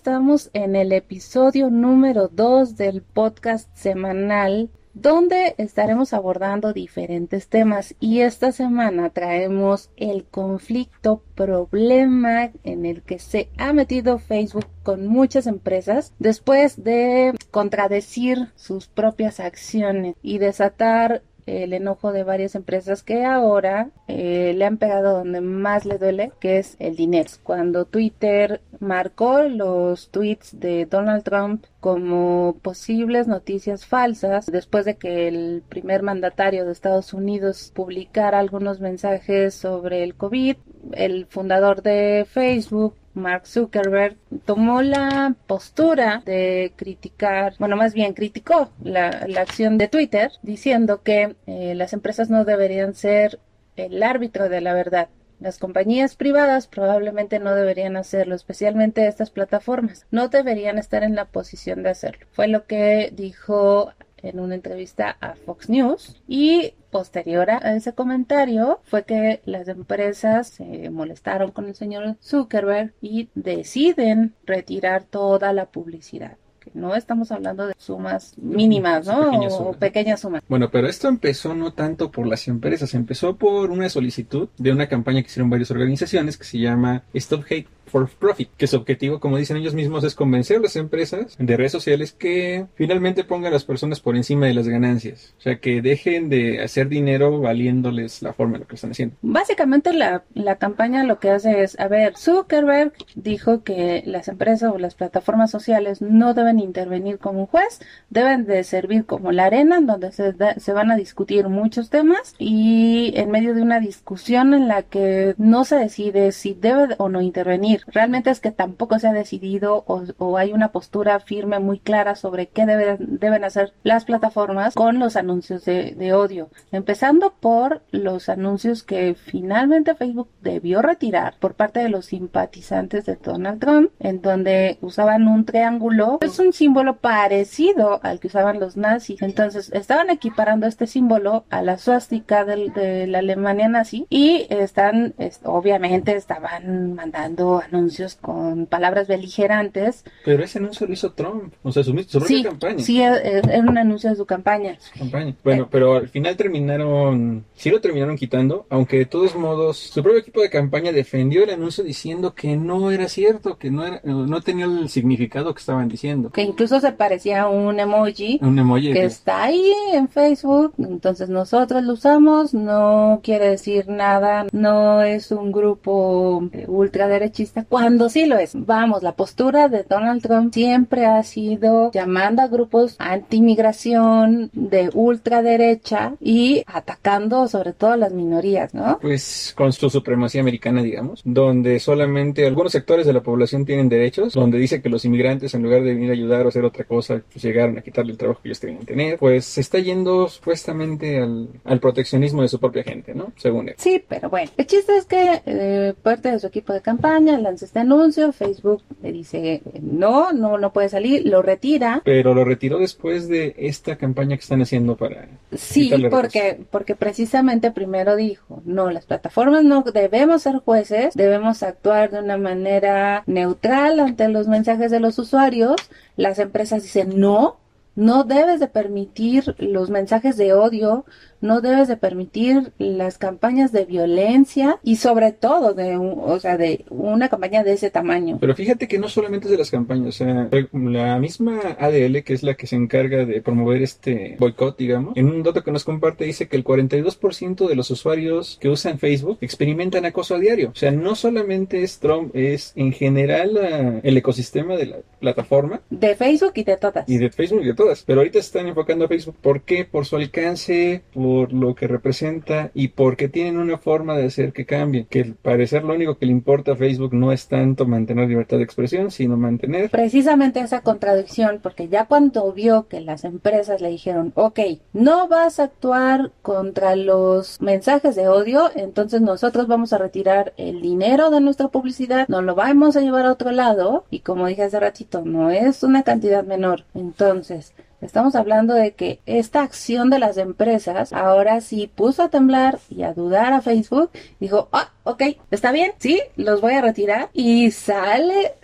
estamos en el episodio número 2 del podcast semanal donde estaremos abordando diferentes temas. Y esta semana traemos el conflicto, problema en el que se ha metido Facebook con muchas empresas después de contradecir sus propias acciones y desatar el enojo de varias empresas que ahora eh, le han pegado donde más le duele, que es el dinero. Cuando Twitter marcó los tweets de Donald Trump como posibles noticias falsas, después de que el primer mandatario de Estados Unidos publicara algunos mensajes sobre el COVID, el fundador de Facebook Mark Zuckerberg tomó la postura de criticar, bueno, más bien criticó la, acción de Twitter diciendo que eh, las empresas no deberían ser el árbitro de la verdad. Las compañías privadas probablemente no deberían hacerlo, especialmente estas plataformas. No deberían estar en la posición de hacerlo. Fue lo que dijo en una entrevista a Fox News y posterior a ese comentario fue que las empresas se molestaron con el señor Zuckerberg y deciden retirar toda la publicidad no estamos hablando de sumas mínimas, ¿no? o pequeñas sumas. Bueno, pero esto empezó no tanto por las empresas, empezó por una solicitud de una campaña que hicieron varias organizaciones que se llama Stop Hate for Profit, que su objetivo, como dicen ellos mismos, es convencer a las empresas de redes sociales que finalmente pongan a las personas por encima de las ganancias. O sea, que dejen de hacer dinero valiéndoles la forma en lo que están haciendo. Básicamente la, la campaña lo que hace es, a ver, Zuckerberg dijo que las empresas o las plataformas sociales no deben intervenir como un juez, deben de servir como la arena en donde se, se van a discutir muchos temas y en medio de una discusión en la que no se decide si debe o no intervenir. Realmente es que tampoco se ha decidido o, hay una postura firme muy clara sobre qué deben hacer las plataformas con los anuncios de, de odio. Empezando por los anuncios que finalmente Facebook debió retirar por parte de los simpatizantes de Donald Trump, en donde usaban un triángulo. Es un símbolo parecido al que usaban los nazis. Entonces estaban equiparando este símbolo a la suástica de la Alemania nazi y están, obviamente estaban mandando anuncios con palabras beligerantes. Pero ese anuncio lo hizo Trump, o sea, su, propia campaña. Sí, era un anuncio de su campaña. campaña. Bueno, pero al final terminaron, sí lo terminaron quitando, aunque de todos modos su propio equipo de campaña defendió el anuncio diciendo que no era cierto, que no era, no tenía el significado que estaban diciendo que incluso se parecía a un emoji, un emoji que, está ahí en Facebook, entonces nosotros lo usamos, no quiere decir nada, no es un grupo ultraderechista, cuando sí lo es. Vamos, la postura de Donald Trump siempre ha sido llamando a grupos anti-inmigración de ultraderecha y atacando sobre todo a las minorías, ¿no? Pues con su supremacía americana, digamos, donde solamente algunos sectores de la población tienen derechos, donde dice que los inmigrantes en lugar de venir a ayudar o hacer otra cosa, pues llegaron a quitarle el trabajo que ellos tenían que tener, pues se está yendo supuestamente al, proteccionismo de su propia gente, ¿no? Según él. Sí, pero bueno, el chiste es que eh, parte de su equipo de campaña lanza este anuncio, Facebook le dice no, no, no puede salir, lo retira. Pero lo retiró después de esta campaña que están haciendo para... Sí, porque, porque precisamente primero dijo, no, las plataformas no debemos ser jueces, debemos actuar de una manera neutral ante los mensajes de los usuarios, las empresas dicen no, no debes de permitir los mensajes de odio, no debes de permitir las campañas de violencia y sobre todo de, o sea, de una campaña de ese tamaño. Pero fíjate que no solamente es de las campañas, o sea, la misma ADL, que es la que se encarga de promover este boicot, digamos, en un dato que nos comparte dice que el 42% de los usuarios que usan Facebook experimentan acoso a diario. O sea, no solamente es Trump, es en general el ecosistema de la plataforma. De Facebook y de todas. Y de Facebook y de todas. Pero ahorita se están enfocando a Facebook. ¿Por qué? Por su alcance, por por lo que representa y porque tienen una forma de hacer que cambie. Que al parecer lo único que le importa a Facebook no es tanto mantener libertad de expresión, sino mantener... Precisamente esa contradicción, porque ya cuando vio que las empresas le dijeron, ok, no vas a actuar contra los mensajes de odio, entonces nosotros vamos a retirar el dinero de nuestra publicidad, nos lo vamos a llevar a otro lado y como dije hace ratito, no es una cantidad menor. Entonces, Estamos hablando de que esta acción de las empresas ahora sí puso a temblar y a dudar a Facebook. Dijo, ah, ok, está bien, sí, los voy a retirar. Y sale,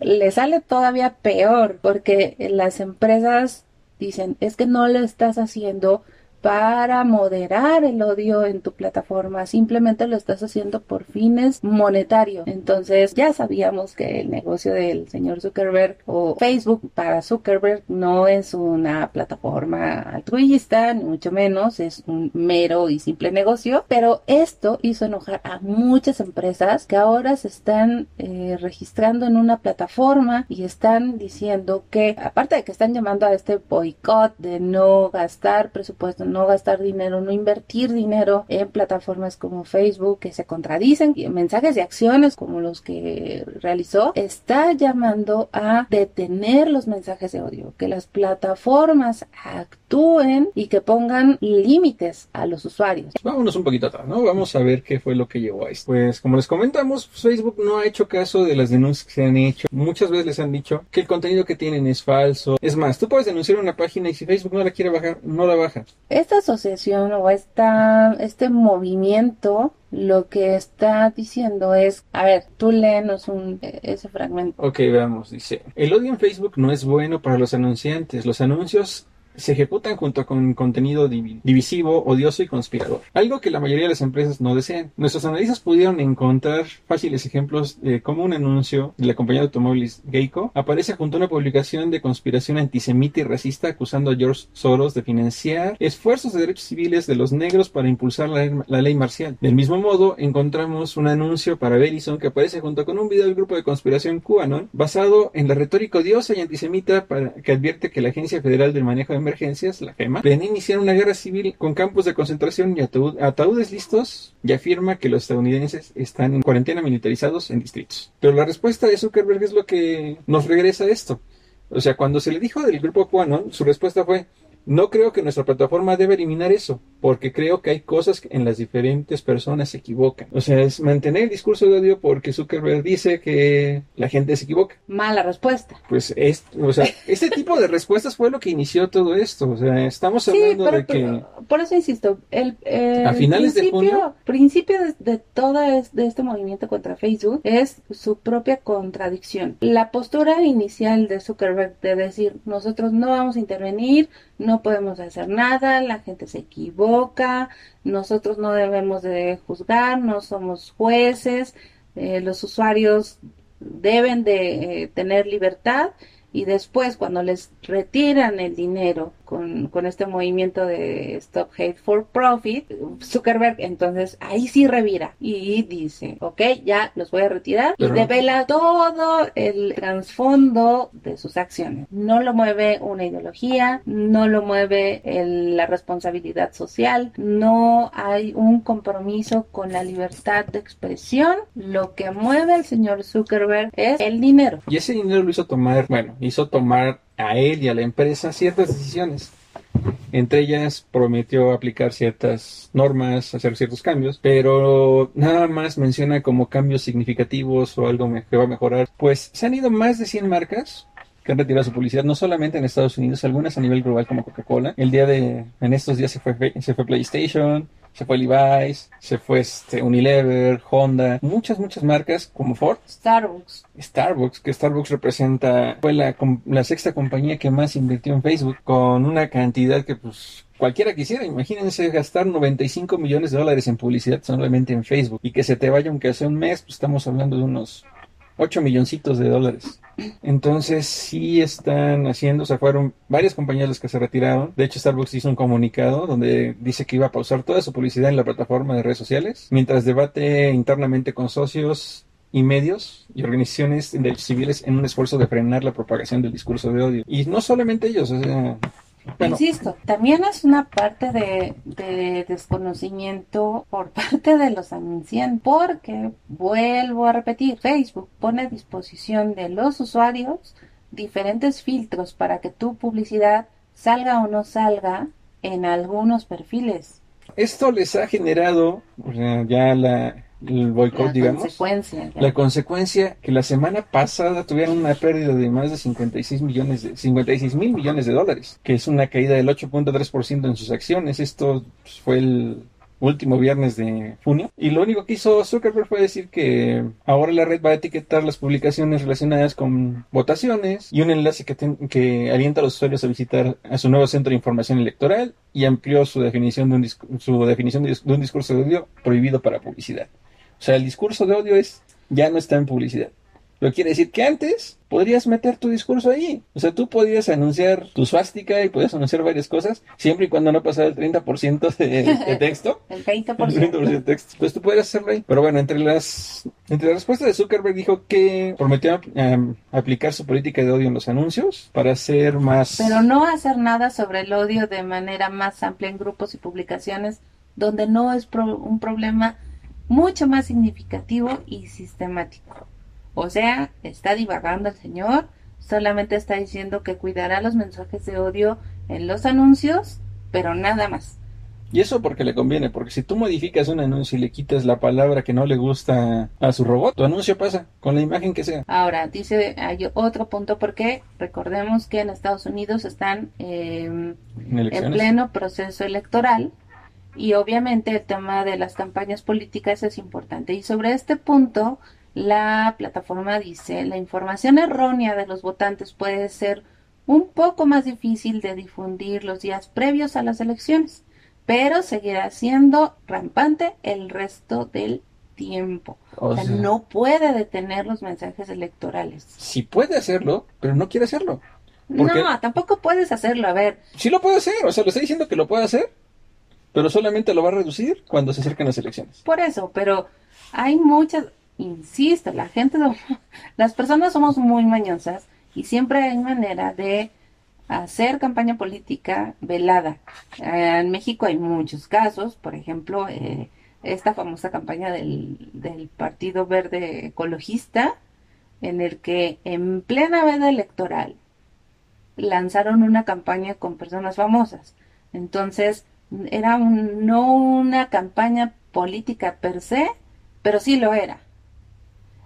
le sale todavía peor porque las empresas dicen, es que no lo estás haciendo para moderar el odio en tu plataforma, simplemente lo estás haciendo por fines monetarios. Entonces ya sabíamos que el negocio del señor Zuckerberg o Facebook para Zuckerberg no es una plataforma altruista, ni mucho menos, es un mero y simple negocio, pero esto hizo enojar a muchas empresas que ahora se están eh, registrando en una plataforma y están diciendo que, aparte de que están llamando a este boicot de no gastar presupuesto, gastar dinero, no invertir dinero en plataformas como Facebook que se contradicen, mensajes y acciones como los que realizó, está llamando a detener los mensajes de odio, que las plataformas actúen y que pongan límites a los usuarios. Vámonos un poquito atrás, ¿no? Vamos a ver qué fue lo que llevó a esto. Pues como les comentamos, Facebook no ha hecho caso de las denuncias que se han hecho. Muchas veces les han dicho que el contenido que tienen es falso. Es más, tú puedes denunciar una página y si Facebook no la quiere bajar, no la baja esta asociación o esta, este movimiento lo que está diciendo es, a ver, tú léenos un, e, ese fragmento. Ok, veamos, dice, el odio en Facebook no es bueno para los anunciantes. Los anuncios se ejecutan junto con contenido divisivo, odioso y conspirador, algo que la mayoría de las empresas no desean. Nuestros analistas pudieron encontrar fáciles ejemplos de cómo un anuncio de la compañía de automóviles Geico aparece junto a una publicación de conspiración antisemita y racista acusando a George Soros de financiar esfuerzos de derechos civiles de los negros para impulsar la, ley marcial. Del mismo modo, encontramos un anuncio para Verizon que aparece junto con un video del grupo de conspiración QAnon basado en la retórica odiosa y antisemita que advierte que la Agencia Federal del Manejo de emergencias, la GEMA, planea iniciar una guerra civil con campos de concentración y ataúdes listos y afirma que los estadounidenses están en cuarentena militarizados en distritos. Pero la respuesta de Zuckerberg es lo que nos regresa a esto. O sea, cuando se le dijo del grupo QAnon, su respuesta fue, no creo que nuestra plataforma debe eliminar eso, porque creo que hay cosas en las diferentes personas se equivocan. O sea, es mantener el discurso de odio porque Zuckerberg dice que la gente se equivoca. Mala respuesta. Pues, es, o sea, este tipo de respuestas fue lo que inició todo esto. O sea, estamos hablando de que... por eso insisto, el, a finales de junio... principio de, de todo de este movimiento contra Facebook es su propia contradicción. La postura inicial de Zuckerberg de decir, nosotros no vamos a intervenir, no podemos hacer nada, la gente se equivoca, nosotros no debemos de juzgar, no somos jueces, eh, los usuarios deben de eh, tener libertad y después cuando les retiran el dinero con, con, este movimiento de Stop Hate for Profit, Zuckerberg entonces ahí sí revira y dice, ok, ya los voy a retirar y devela todo el trasfondo de sus acciones. No lo mueve una ideología, no lo mueve la responsabilidad social, no hay un compromiso con la libertad de expresión. Lo que mueve al señor Zuckerberg es el dinero. Y ese dinero lo hizo tomar, bueno, hizo tomar a él y a la empresa ciertas decisiones. Entre ellas prometió aplicar ciertas normas, hacer ciertos cambios, pero nada más menciona como cambios significativos o algo que va a mejorar. Pues se han ido más de 100 marcas que han retirado su publicidad, no solamente en Estados Unidos, algunas a nivel global como Coca-Cola. El día de, en estos días se fue, se fue PlayStation, se fue Levi's, se fue este, Unilever, Honda, muchas, muchas marcas como Ford. Starbucks. Starbucks, que Starbucks representa, fue la, la sexta compañía que más invirtió en Facebook, con una cantidad que pues cualquiera quisiera, imagínense gastar 95 millones de dólares en publicidad solamente en Facebook y que se te vaya aunque sea un mes, pues estamos hablando de unos 8 milloncitos de dólares. Entonces sí están haciendo, o sea, fueron varias compañías las que se retiraron. De hecho, Starbucks hizo un comunicado donde dice que iba a pausar toda su publicidad en la plataforma de redes sociales, mientras debate internamente con socios y medios y organizaciones de civiles en un esfuerzo de frenar la propagación del discurso de odio. Y no solamente ellos, o sea, Insisto, también es una parte de, desconocimiento por parte de los anunciantes, porque, vuelvo a repetir, Facebook pone a disposición de los usuarios diferentes filtros para que tu publicidad salga o no salga en algunos perfiles. Esto les ha generado ya la el boicot, La digamos. consecuencia. La consecuencia que la semana pasada tuvieron una pérdida de más de 56 millones de 56 mil millones de dólares, que es una caída del 8.3% en sus acciones. Esto pues, fue el último viernes de junio. Y lo único que hizo Zuckerberg fue decir que ahora la red va a etiquetar las publicaciones relacionadas con votaciones y un enlace que, ten- que alienta a los usuarios a visitar a su nuevo centro de información electoral y amplió su definición de un, su definición de, de un discurso de odio prohibido para publicidad. O sea, el discurso de odio es ya no está en publicidad. Lo quiere decir que antes podrías meter tu discurso ahí. O sea, tú podías anunciar tu swastika y podías anunciar varias cosas, siempre y cuando no pasara el 30% de, de texto. El El 20%. 30% de texto. Pues tú puedes hacerlo ahí. Pero bueno, entre las, entre las respuestas de Zuckerberg dijo que prometió em, aplicar su política de odio en los anuncios para hacer más... Pero no hacer nada sobre el odio de manera más amplia en grupos y publicaciones donde no es pro- un problema mucho más significativo y sistemático. O sea, está divagando el señor, solamente está diciendo que cuidará los mensajes de odio en los anuncios, pero nada más. Y eso porque le conviene, porque si tú modificas un anuncio y le quitas la palabra que no le gusta a su robot, tu anuncio pasa, con la imagen que sea. Ahora, dice, hay otro punto porque recordemos que en Estados Unidos están eh, En en pleno proceso electoral y obviamente el tema de las campañas políticas es importante. Y sobre este punto, la plataforma dice, la información errónea de los votantes puede ser un poco más difícil de difundir los días previos a las elecciones, pero seguirá siendo rampante el resto del tiempo. O O sea, sea, no puede detener los mensajes electorales. Si puede hacerlo, pero no quiere hacerlo. No, tampoco puedes hacerlo. A ver, Sí lo puede hacer, o sea, lo está diciendo que lo puede hacer, pero solamente lo va a reducir cuando se acerquen las elecciones. Por eso, pero hay muchas, insisto, la gente, las personas somos muy mañosas y siempre hay manera de hacer campaña política velada. Eh, en México hay muchos casos, por ejemplo, eh, esta famosa campaña del, del Partido Verde Ecologista, en el que en plena veda electoral lanzaron una campaña con personas famosas. Entonces, era un- no una campaña política per se, pero sí lo era.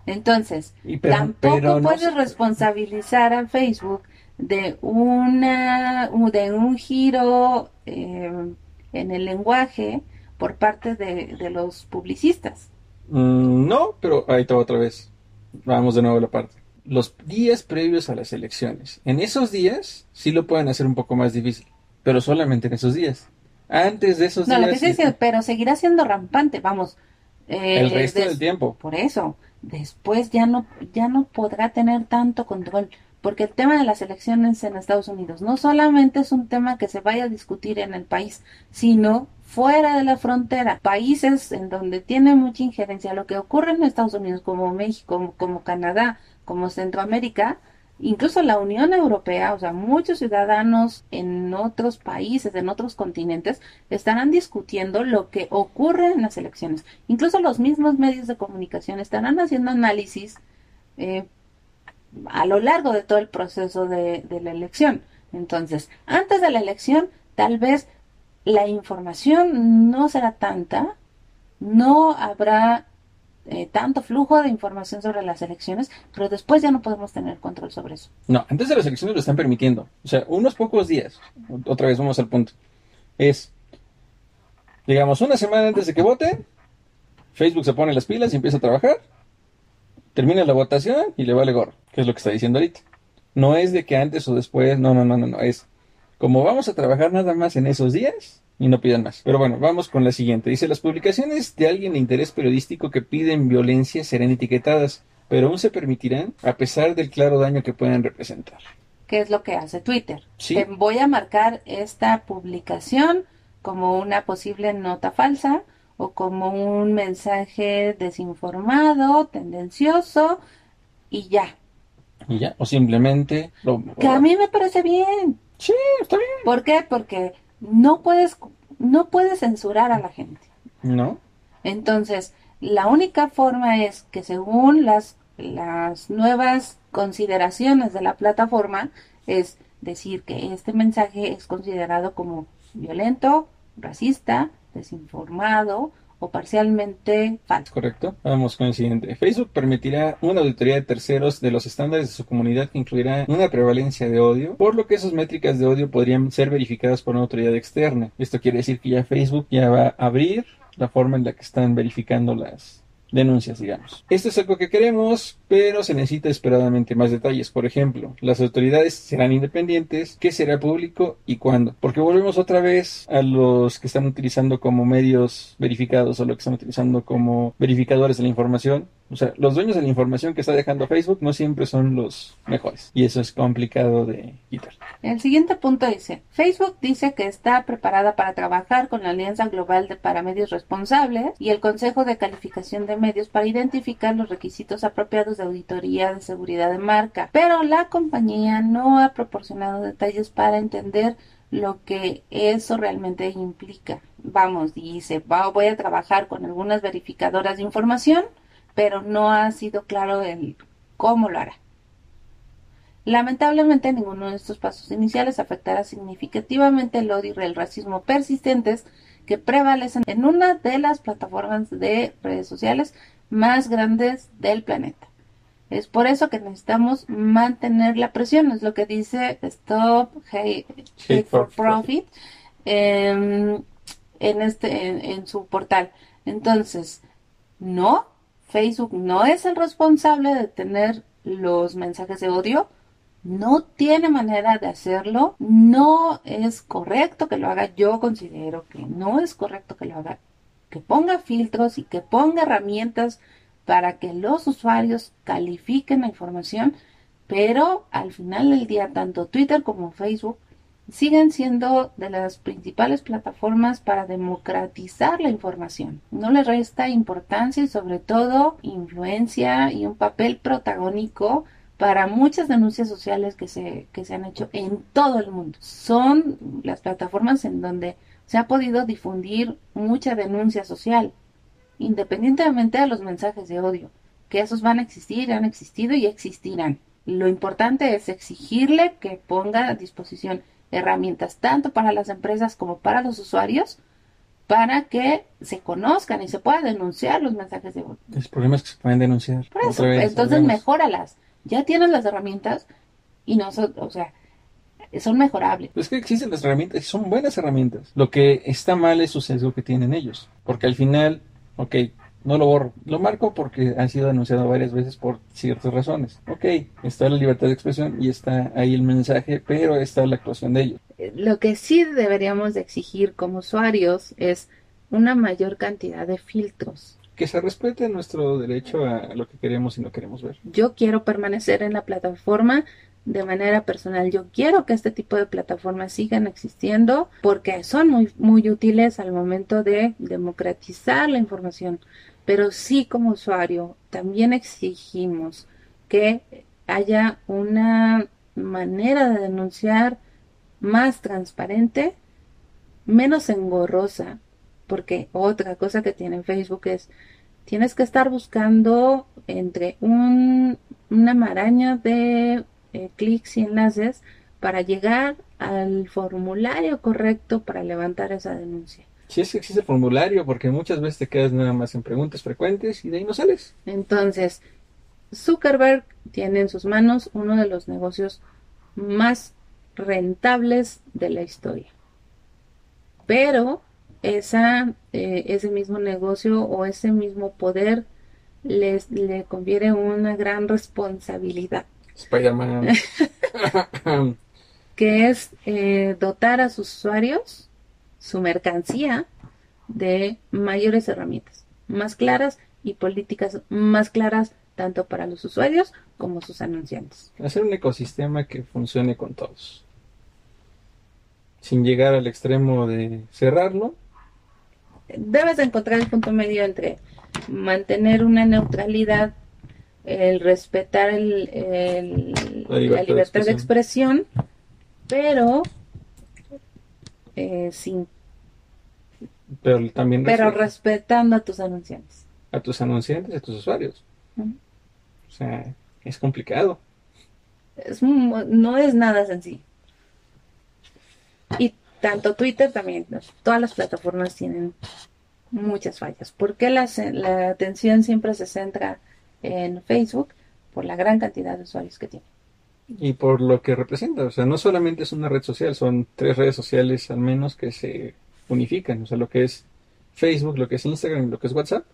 Entonces, Y pero- tampoco pero puedes responsabilizar a Facebook de una de un giro eh, en el lenguaje por parte de, de los publicistas. Mm, no, pero ahí está otra vez. Vamos de nuevo a la parte. Los días previos a las elecciones. En esos días sí lo pueden hacer un poco más difícil, pero solamente en esos días. Antes de esos No, lo que días, sí es que- pero seguirá siendo rampante, vamos. eh, el resto del tiempo. Por eso, después ya no, ya no podrá tener tanto control, porque el tema de las elecciones en Estados Unidos no solamente es un tema que se vaya a discutir en el país, sino fuera de la frontera, países en donde tiene mucha injerencia lo que ocurre en Estados Unidos, como México, como, como Canadá, como Centroamérica, incluso la Unión Europea, o sea, muchos ciudadanos en otros países, en otros continentes, estarán discutiendo lo que ocurre en las elecciones. Incluso los mismos medios de comunicación estarán haciendo análisis eh, a lo largo de todo el proceso de, de la elección. Entonces, antes de la elección, tal vez la información no será tanta, no habrá eh, tanto flujo de información sobre las elecciones, pero después ya no podemos tener control sobre eso. No, antes de las elecciones lo están permitiendo. O sea, unos pocos días. Otra vez vamos al punto. Es, digamos, una semana antes de que voten, Facebook se pone las pilas y empieza a trabajar. Termina la votación y le vale gorro, que es lo que está diciendo ahorita. No es de que antes o después, no, no, no, no, no. Es como vamos a trabajar nada más en esos días y no pidan más. Pero bueno, vamos con la siguiente. Dice, las publicaciones de alguien de interés periodístico que piden violencia serán etiquetadas, pero aún se permitirán a pesar del claro daño que puedan representar. ¿Qué es lo que hace Twitter? Sí. Te voy a marcar esta publicación como una posible nota falsa o como un mensaje desinformado, tendencioso y ya. Y ya, o simplemente lo... Que a mí me parece bien. Sí, está bien. ¿Por qué? Porque no puedes no puedes censurar a la gente. ¿No? Entonces, la única forma es que según las, las nuevas consideraciones de la plataforma, es decir que este mensaje es considerado como violento, racista, desinformado o parcialmente falso. Correcto. Vamos con el siguiente. Facebook permitirá una auditoría de terceros de los estándares de su comunidad que incluirá una prevalencia de odio, por lo que esas métricas de odio podrían ser verificadas por una autoridad externa. Esto quiere decir que ya Facebook ya va a abrir la forma en la que están verificando las denuncias, digamos. Esto es algo que queremos, pero se necesita esperadamente más detalles. Por ejemplo, las autoridades serán independientes, qué será público y cuándo. Porque volvemos otra vez a los que están utilizando como medios verificados o lo que están utilizando como verificadores de la información. O sea, los dueños de la información que está dejando Facebook no siempre son los mejores. Y eso es complicado de quitar. El siguiente punto dice, Facebook dice que está preparada para trabajar con la Alianza Global de para Medios Responsables y el Consejo de Calificación de Medios para identificar los requisitos apropiados de auditoría de seguridad de marca. Pero la compañía no ha proporcionado detalles para entender lo que eso realmente implica. Vamos, dice, voy a trabajar con algunas verificadoras de información pero no ha sido claro el cómo lo hará. Lamentablemente ninguno de estos pasos iniciales afectará significativamente el odio y el racismo persistentes que prevalecen en una de las plataformas de redes sociales más grandes del planeta. Es por eso que necesitamos mantener la presión, es lo que dice Stop Hate, for, Profit em, en, este, en su portal. Entonces, no Facebook no es el responsable de tener los mensajes de odio, no tiene manera de hacerlo, no es correcto que lo haga, yo considero que no es correcto que lo haga, que ponga filtros y que ponga herramientas para que los usuarios califiquen la información, pero al final del día tanto Twitter como Facebook siguen siendo de las principales plataformas para democratizar la información. No le resta importancia y sobre todo influencia y un papel protagónico para muchas denuncias sociales que se, que se han hecho en todo el mundo. Son las plataformas en donde se ha podido difundir mucha denuncia social, independientemente de los mensajes de odio, que esos van a existir, han existido y existirán. Lo importante es exigirle que ponga a disposición herramientas tanto para las empresas como para los usuarios para que se conozcan y se puedan denunciar los mensajes de voz. El problema es que se pueden denunciar. Por eso, entonces mejóralas. Ya tienes las herramientas y no son, o sea, son mejorables. Es que existen las herramientas y son buenas herramientas. Lo que está mal es su sesgo que tienen ellos. Porque al final, ok, no lo borro. Lo marco porque ha sido denunciado varias veces por ciertas razones. Ok, está la libertad de expresión y está ahí el mensaje, pero está la actuación de ellos. Lo que sí deberíamos de exigir como usuarios es una mayor cantidad de filtros. Que se respete nuestro derecho a lo que queremos y no queremos ver. Yo quiero permanecer en la plataforma de manera personal. Yo quiero que este tipo de plataformas sigan existiendo porque son muy, muy útiles al momento de democratizar la información pero sí como usuario también exigimos que haya una manera de denunciar más transparente, menos engorrosa, porque otra cosa que tiene Facebook es tienes que estar buscando entre un, una maraña de eh, clics y enlaces para llegar al formulario correcto para levantar esa denuncia. Si es que existe el formulario, porque muchas veces te quedas nada más en preguntas frecuentes y de ahí no sales. Entonces, Zuckerberg tiene en sus manos uno de los negocios más rentables de la historia. Pero esa, eh, ese mismo negocio o ese mismo poder les, le confiere una gran responsabilidad. Spider-Man. que es eh, dotar a sus usuarios su mercancía de mayores herramientas, más claras y políticas más claras tanto para los usuarios como sus anunciantes. Hacer un ecosistema que funcione con todos, sin llegar al extremo de cerrarlo. Debes encontrar el punto medio entre mantener una neutralidad, el respetar el, la libertad, de, expresión. pero eh, sin pero también pero respetando a tus anunciantes. A tus anunciantes a tus usuarios. O sea es complicado. Es, no es nada sencillo. Y tanto Twitter también todas las plataformas tienen muchas fallas. ¿Por qué la, la atención siempre se centra en Facebook? Por la gran cantidad de usuarios que tiene. Y por lo que representa, o sea, no solamente es una red social, son tres redes sociales al menos que se unifican, o sea, lo que es Facebook, lo que es Instagram y lo que es WhatsApp,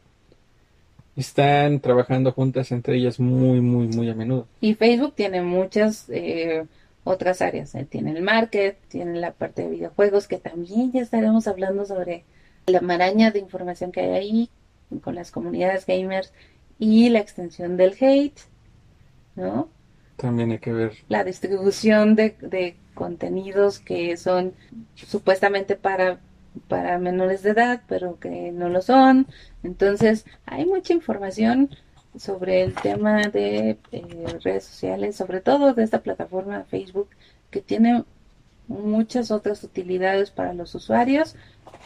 están trabajando juntas entre ellas muy, muy, muy a menudo. Y Facebook tiene muchas eh, otras áreas, eh, tiene el market, tiene la parte de videojuegos, que también ya estaremos hablando sobre la maraña de información que hay ahí con las comunidades gamers y la extensión del hate, ¿no? También hay que ver. La distribución de, de contenidos que son supuestamente para, para menores de edad, pero que no lo son. Entonces, hay mucha información sobre el tema de eh, redes sociales, sobre todo de esta plataforma Facebook, que tiene muchas otras utilidades para los usuarios,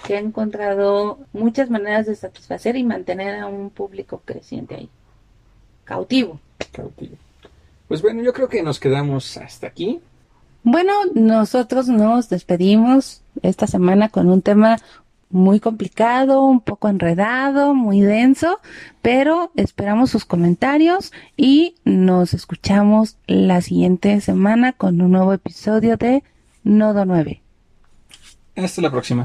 que ha encontrado muchas maneras de satisfacer y mantener a un público creciente ahí. Cautivo. Cautivo. Pues bueno, yo creo que nos quedamos hasta aquí. Bueno, nosotros nos despedimos esta semana con un tema muy complicado, un poco enredado, muy denso, pero esperamos sus comentarios y nos escuchamos la siguiente semana con un nuevo episodio de Nodo 9. Hasta la próxima.